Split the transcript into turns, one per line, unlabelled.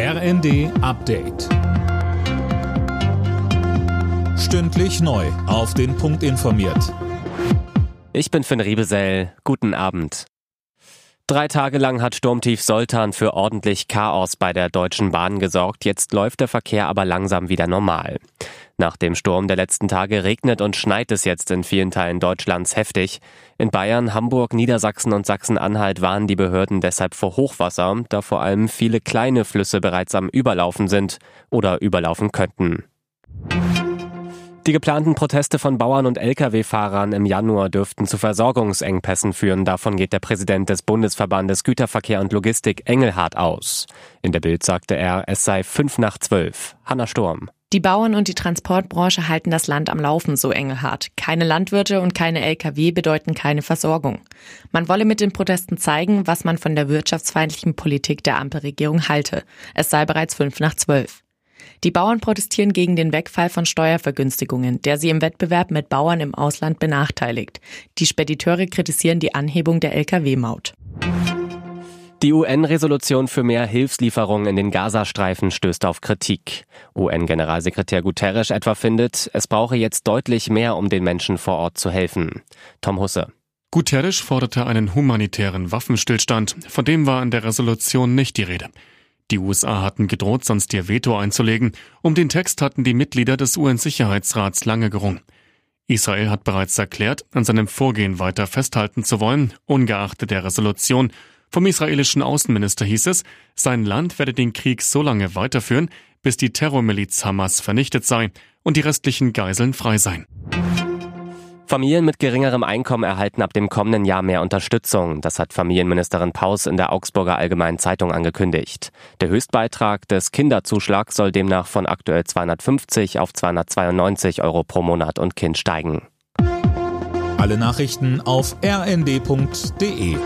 RND Update. Stündlich neu. Auf den Punkt informiert.
Ich bin Finn Riebesell. Guten Abend. Drei Tage lang hat Sturmtief Soltan für ordentlich Chaos bei der Deutschen Bahn gesorgt. Jetzt läuft der Verkehr aber langsam wieder normal. Nach dem Sturm der letzten Tage regnet und schneit es jetzt in vielen Teilen Deutschlands heftig. In Bayern, Hamburg, Niedersachsen und Sachsen-Anhalt warnen die Behörden deshalb vor Hochwasser, da vor allem viele kleine Flüsse bereits am Überlaufen sind oder überlaufen könnten. Die geplanten Proteste von Bauern und Lkw-Fahrern im Januar dürften zu Versorgungsengpässen führen. Davon geht der Präsident des Bundesverbandes Güterverkehr und Logistik Engelhardt aus. In der Bild sagte er, es sei fünf nach zwölf. Hanna Sturm.
Die Bauern und die Transportbranche halten das Land am Laufen, so Engelhardt. Keine Landwirte und keine Lkw bedeuten keine Versorgung. Man wolle mit den Protesten zeigen, was man von der wirtschaftsfeindlichen Politik der Ampelregierung halte. Es sei bereits fünf nach zwölf. Die Bauern protestieren gegen den Wegfall von Steuervergünstigungen, der sie im Wettbewerb mit Bauern im Ausland benachteiligt. Die Spediteure kritisieren die Anhebung der Lkw-Maut.
Die UN-Resolution für mehr Hilfslieferungen in den Gazastreifen stößt auf Kritik. UN-Generalsekretär Guterres etwa findet, es brauche jetzt deutlich mehr, um den Menschen vor Ort zu helfen. Tom Husse.
Guterres forderte einen humanitären Waffenstillstand, von dem war in der Resolution nicht die Rede. Die USA hatten gedroht, sonst ihr Veto einzulegen. Um den Text hatten die Mitglieder des UN-Sicherheitsrats lange gerungen. Israel hat bereits erklärt, an seinem Vorgehen weiter festhalten zu wollen, ungeachtet der Resolution vom israelischen Außenminister hieß es, sein Land werde den Krieg so lange weiterführen, bis die Terrormiliz Hamas vernichtet sei und die restlichen Geiseln frei seien.
Familien mit geringerem Einkommen erhalten ab dem kommenden Jahr mehr Unterstützung. Das hat Familienministerin Paus in der Augsburger Allgemeinen Zeitung angekündigt. Der Höchstbeitrag des Kinderzuschlags soll demnach von aktuell 250 auf 292 Euro pro Monat und Kind steigen.
Alle Nachrichten auf rnd.de